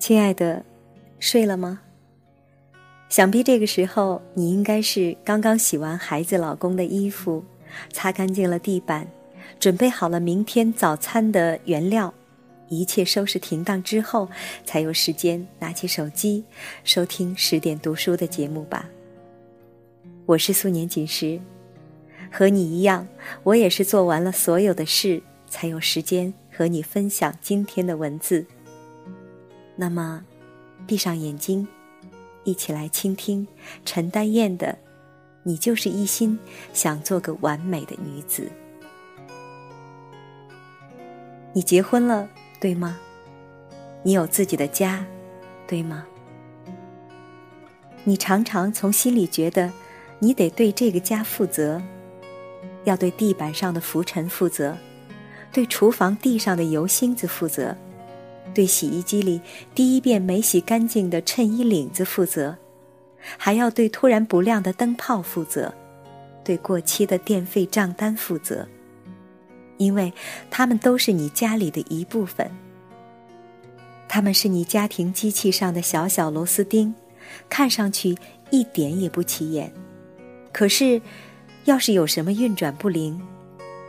亲爱的，睡了吗？想必这个时候你应该是刚刚洗完孩子、老公的衣服，擦干净了地板，准备好了明天早餐的原料，一切收拾停当之后，才有时间拿起手机收听十点读书的节目吧。我是素年锦时，和你一样，我也是做完了所有的事，才有时间和你分享今天的文字。那么，闭上眼睛，一起来倾听陈丹燕的《你就是一心想做个完美的女子》。你结婚了，对吗？你有自己的家，对吗？你常常从心里觉得，你得对这个家负责，要对地板上的浮尘负责，对厨房地上的油星子负责。对洗衣机里第一遍没洗干净的衬衣领子负责，还要对突然不亮的灯泡负责，对过期的电费账单负责，因为他们都是你家里的一部分。他们是你家庭机器上的小小螺丝钉，看上去一点也不起眼，可是，要是有什么运转不灵，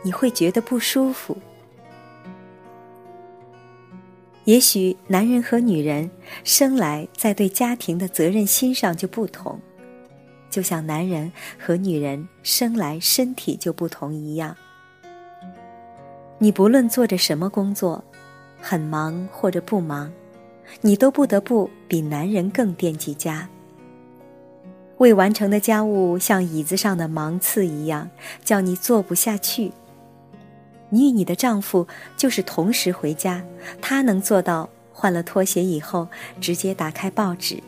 你会觉得不舒服。也许男人和女人生来在对家庭的责任心上就不同，就像男人和女人生来身体就不同一样。你不论做着什么工作，很忙或者不忙，你都不得不比男人更惦记家。未完成的家务像椅子上的芒刺一样，叫你坐不下去。你与你的丈夫就是同时回家，他能做到换了拖鞋以后直接打开报纸，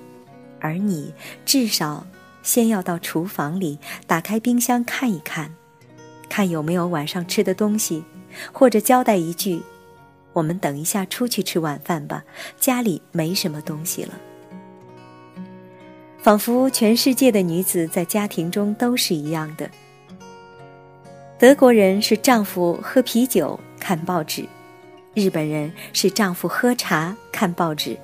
而你至少先要到厨房里打开冰箱看一看，看有没有晚上吃的东西，或者交代一句：“我们等一下出去吃晚饭吧，家里没什么东西了。”仿佛全世界的女子在家庭中都是一样的。德国人是丈夫喝啤酒看报纸，日本人是丈夫喝茶看报纸，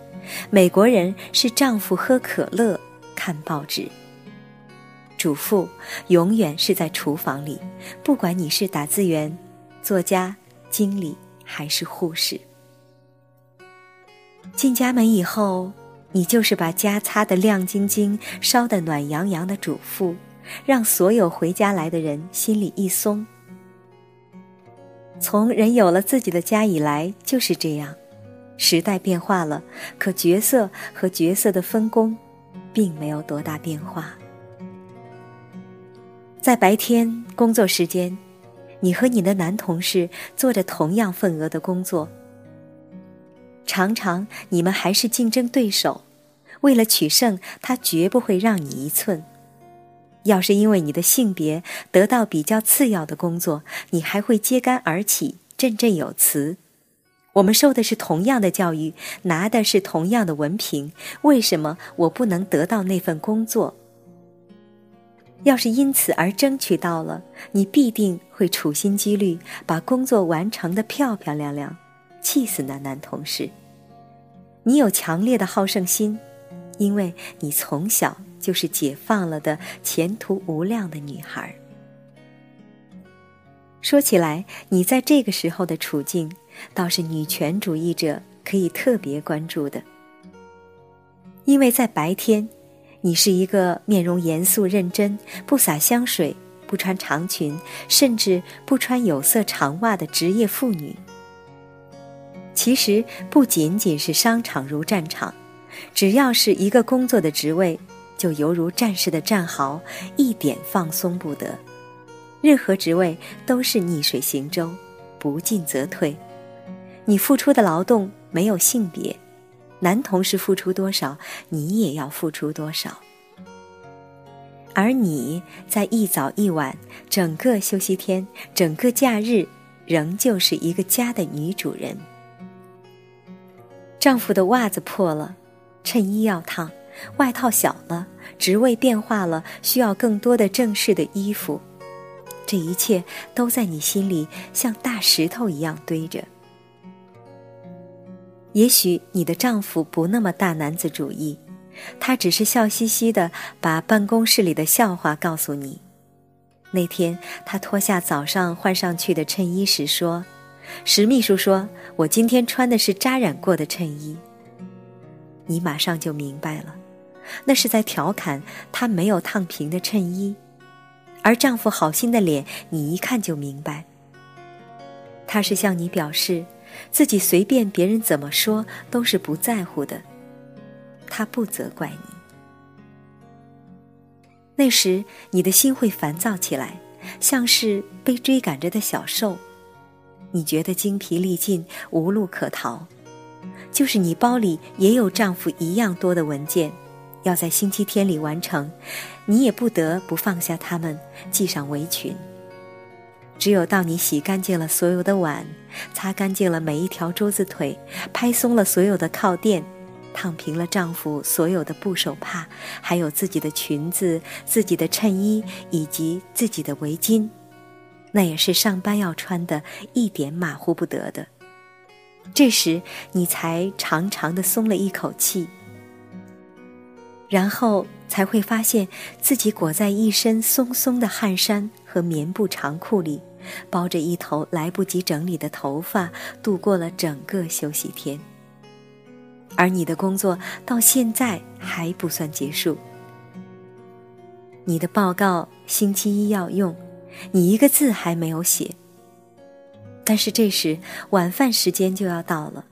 美国人是丈夫喝可乐看报纸。主妇永远是在厨房里，不管你是打字员、作家、经理还是护士。进家门以后，你就是把家擦得亮晶晶、烧得暖洋洋的主妇。让所有回家来的人心里一松。从人有了自己的家以来就是这样，时代变化了，可角色和角色的分工，并没有多大变化。在白天工作时间，你和你的男同事做着同样份额的工作，常常你们还是竞争对手，为了取胜，他绝不会让你一寸。要是因为你的性别得到比较次要的工作，你还会揭竿而起，振振有词。我们受的是同样的教育，拿的是同样的文凭，为什么我不能得到那份工作？要是因此而争取到了，你必定会处心积虑把工作完成的漂漂亮亮，气死那男同事。你有强烈的好胜心，因为你从小。就是解放了的前途无量的女孩。说起来，你在这个时候的处境，倒是女权主义者可以特别关注的。因为在白天，你是一个面容严肃认真、不洒香水、不穿长裙，甚至不穿有色长袜的职业妇女。其实不仅仅是商场如战场，只要是一个工作的职位。就犹如战士的战壕，一点放松不得。任何职位都是逆水行舟，不进则退。你付出的劳动没有性别，男同事付出多少，你也要付出多少。而你在一早一晚，整个休息天，整个假日，仍旧是一个家的女主人。丈夫的袜子破了，衬衣要烫。外套小了，职位变化了，需要更多的正式的衣服，这一切都在你心里像大石头一样堆着。也许你的丈夫不那么大男子主义，他只是笑嘻嘻的把办公室里的笑话告诉你。那天他脱下早上换上去的衬衣时说：“石秘书说我今天穿的是扎染过的衬衣。”你马上就明白了，那是在调侃他没有烫平的衬衣，而丈夫好心的脸，你一看就明白，他是向你表示。自己随便别人怎么说都是不在乎的，他不责怪你。那时你的心会烦躁起来，像是被追赶着的小兽，你觉得精疲力尽，无路可逃。就是你包里也有丈夫一样多的文件，要在星期天里完成，你也不得不放下它们，系上围裙。只有到你洗干净了所有的碗，擦干净了每一条桌子腿，拍松了所有的靠垫，烫平了丈夫所有的布手帕，还有自己的裙子、自己的衬衣以及自己的围巾，那也是上班要穿的，一点马虎不得的。这时你才长长的松了一口气，然后才会发现自己裹在一身松松的汗衫和棉布长裤里。包着一头来不及整理的头发，度过了整个休息天。而你的工作到现在还不算结束，你的报告星期一要用，你一个字还没有写。但是这时晚饭时间就要到了，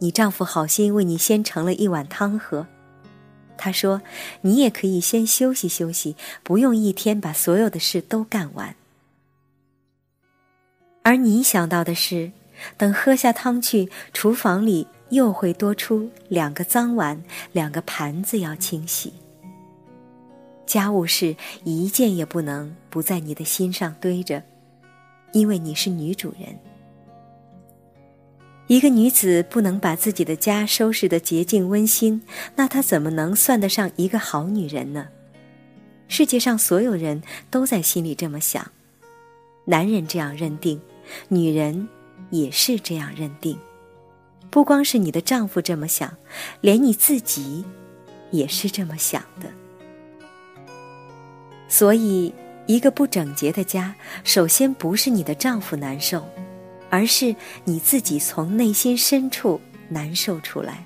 你丈夫好心为你先盛了一碗汤喝，他说你也可以先休息休息，不用一天把所有的事都干完。而你想到的是，等喝下汤去，厨房里又会多出两个脏碗、两个盘子要清洗。家务事一件也不能不在你的心上堆着，因为你是女主人。一个女子不能把自己的家收拾得洁净温馨，那她怎么能算得上一个好女人呢？世界上所有人都在心里这么想，男人这样认定。女人也是这样认定，不光是你的丈夫这么想，连你自己也是这么想的。所以，一个不整洁的家，首先不是你的丈夫难受，而是你自己从内心深处难受出来。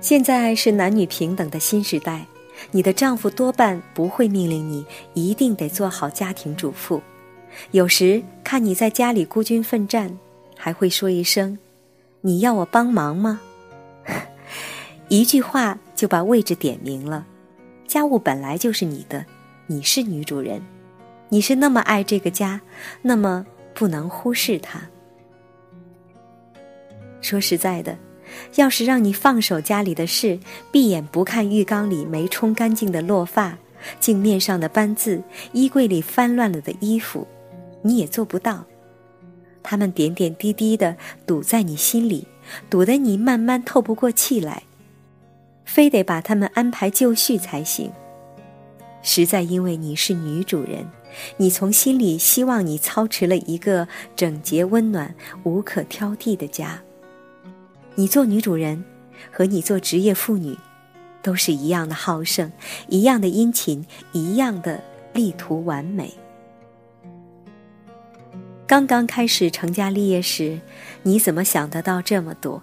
现在是男女平等的新时代，你的丈夫多半不会命令你一定得做好家庭主妇。有时看你在家里孤军奋战，还会说一声：“你要我帮忙吗？” 一句话就把位置点明了。家务本来就是你的，你是女主人，你是那么爱这个家，那么不能忽视它。说实在的，要是让你放手家里的事，闭眼不看浴缸里没冲干净的落发、镜面上的斑渍、衣柜里翻乱了的衣服。你也做不到，他们点点滴滴的堵在你心里，堵得你慢慢透不过气来，非得把他们安排就绪才行。实在因为你是女主人，你从心里希望你操持了一个整洁、温暖、无可挑剔的家。你做女主人，和你做职业妇女，都是一样的好胜，一样的殷勤，一样的力图完美。刚刚开始成家立业时，你怎么想得到这么多？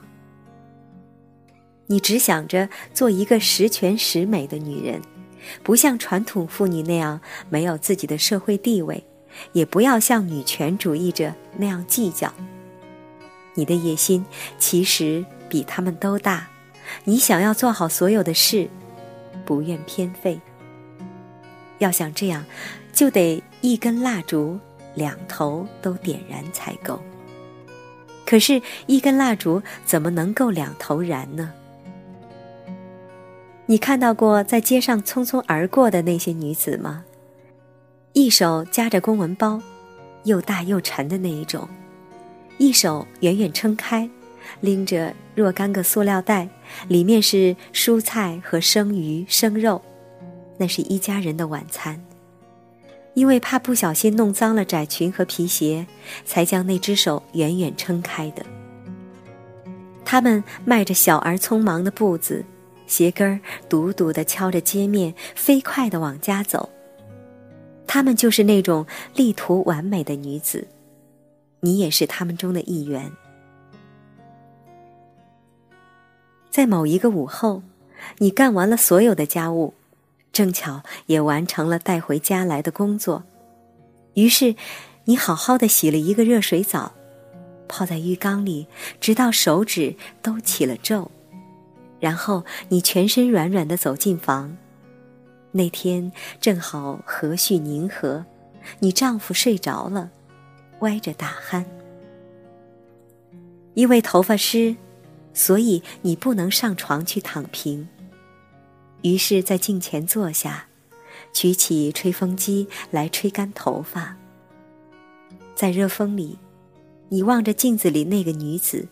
你只想着做一个十全十美的女人，不像传统妇女那样没有自己的社会地位，也不要像女权主义者那样计较。你的野心其实比他们都大，你想要做好所有的事，不愿偏废。要想这样，就得一根蜡烛。两头都点燃才够。可是，一根蜡烛怎么能够两头燃呢？你看到过在街上匆匆而过的那些女子吗？一手夹着公文包，又大又沉的那一种；一手远远撑开，拎着若干个塑料袋，里面是蔬菜和生鱼、生肉，那是一家人的晚餐。因为怕不小心弄脏了窄裙和皮鞋，才将那只手远远撑开的。他们迈着小而匆忙的步子，鞋跟儿笃笃地敲着街面，飞快地往家走。她们就是那种力图完美的女子，你也是她们中的一员。在某一个午后，你干完了所有的家务，正巧也完成了带回家来的工作，于是，你好好的洗了一个热水澡，泡在浴缸里，直到手指都起了皱，然后你全身软软的走进房。那天正好和煦宁和，你丈夫睡着了，歪着打鼾。因为头发湿。所以你不能上床去躺平。于是，在镜前坐下，举起吹风机来吹干头发。在热风里，你望着镜子里那个女子，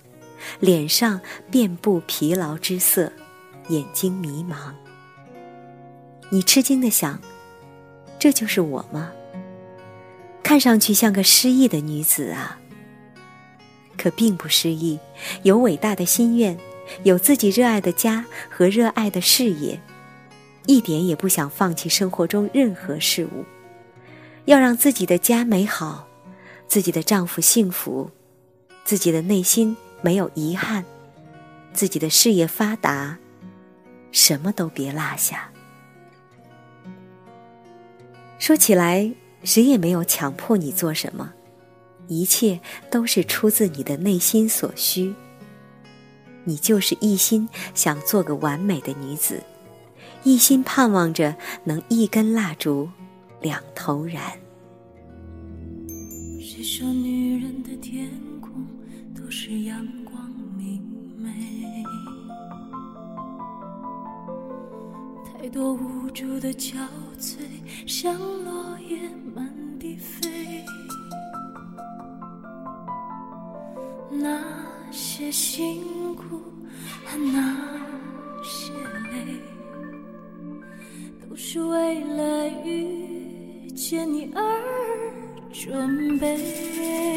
脸上遍布疲劳之色，眼睛迷茫。你吃惊的想：这就是我吗？看上去像个失意的女子啊。可并不失意，有伟大的心愿，有自己热爱的家和热爱的事业，一点也不想放弃生活中任何事物，要让自己的家美好，自己的丈夫幸福，自己的内心没有遗憾，自己的事业发达，什么都别落下。说起来，谁也没有强迫你做什么。一切都是出自你的内心所需。你就是一心想做个完美的女子，一心盼望着能一根蜡烛两头燃。谁说女人的天空是阳光明媚？太多无助的憔悴，像落叶满地飞。那些辛苦和那些泪，都是为了遇见你而准备。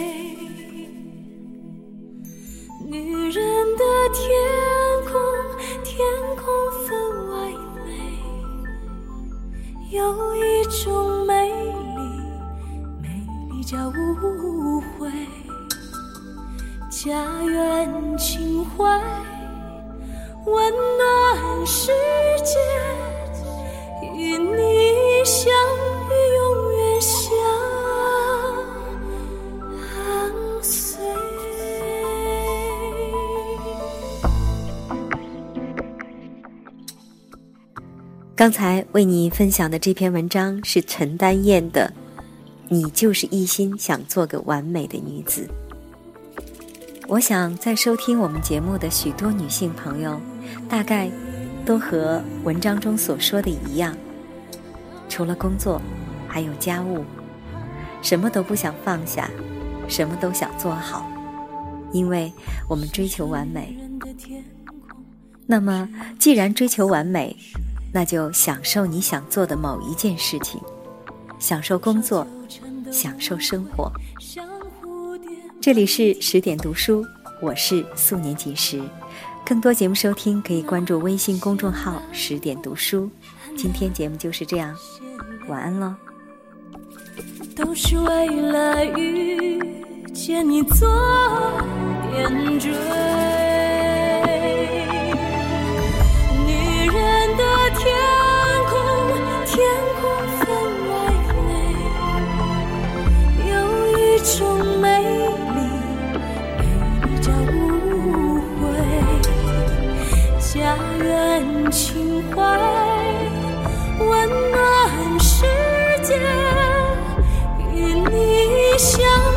有一种美丽，美丽叫无悔。家园情怀，温暖世界，与你相刚才为你分享的这篇文章是陈丹燕的，《你就是一心想做个完美的女子》。我想，在收听我们节目的许多女性朋友，大概都和文章中所说的一样，除了工作，还有家务，什么都不想放下，什么都想做好，因为我们追求完美。那么，既然追求完美，那就享受你想做的某一件事情，享受工作，享受生活。这里是十点读书，我是素年锦时。更多节目收听可以关注微信公众号“十点读书”。今天节目就是这样，晚安喽。都是为了遇见你做点缀。想。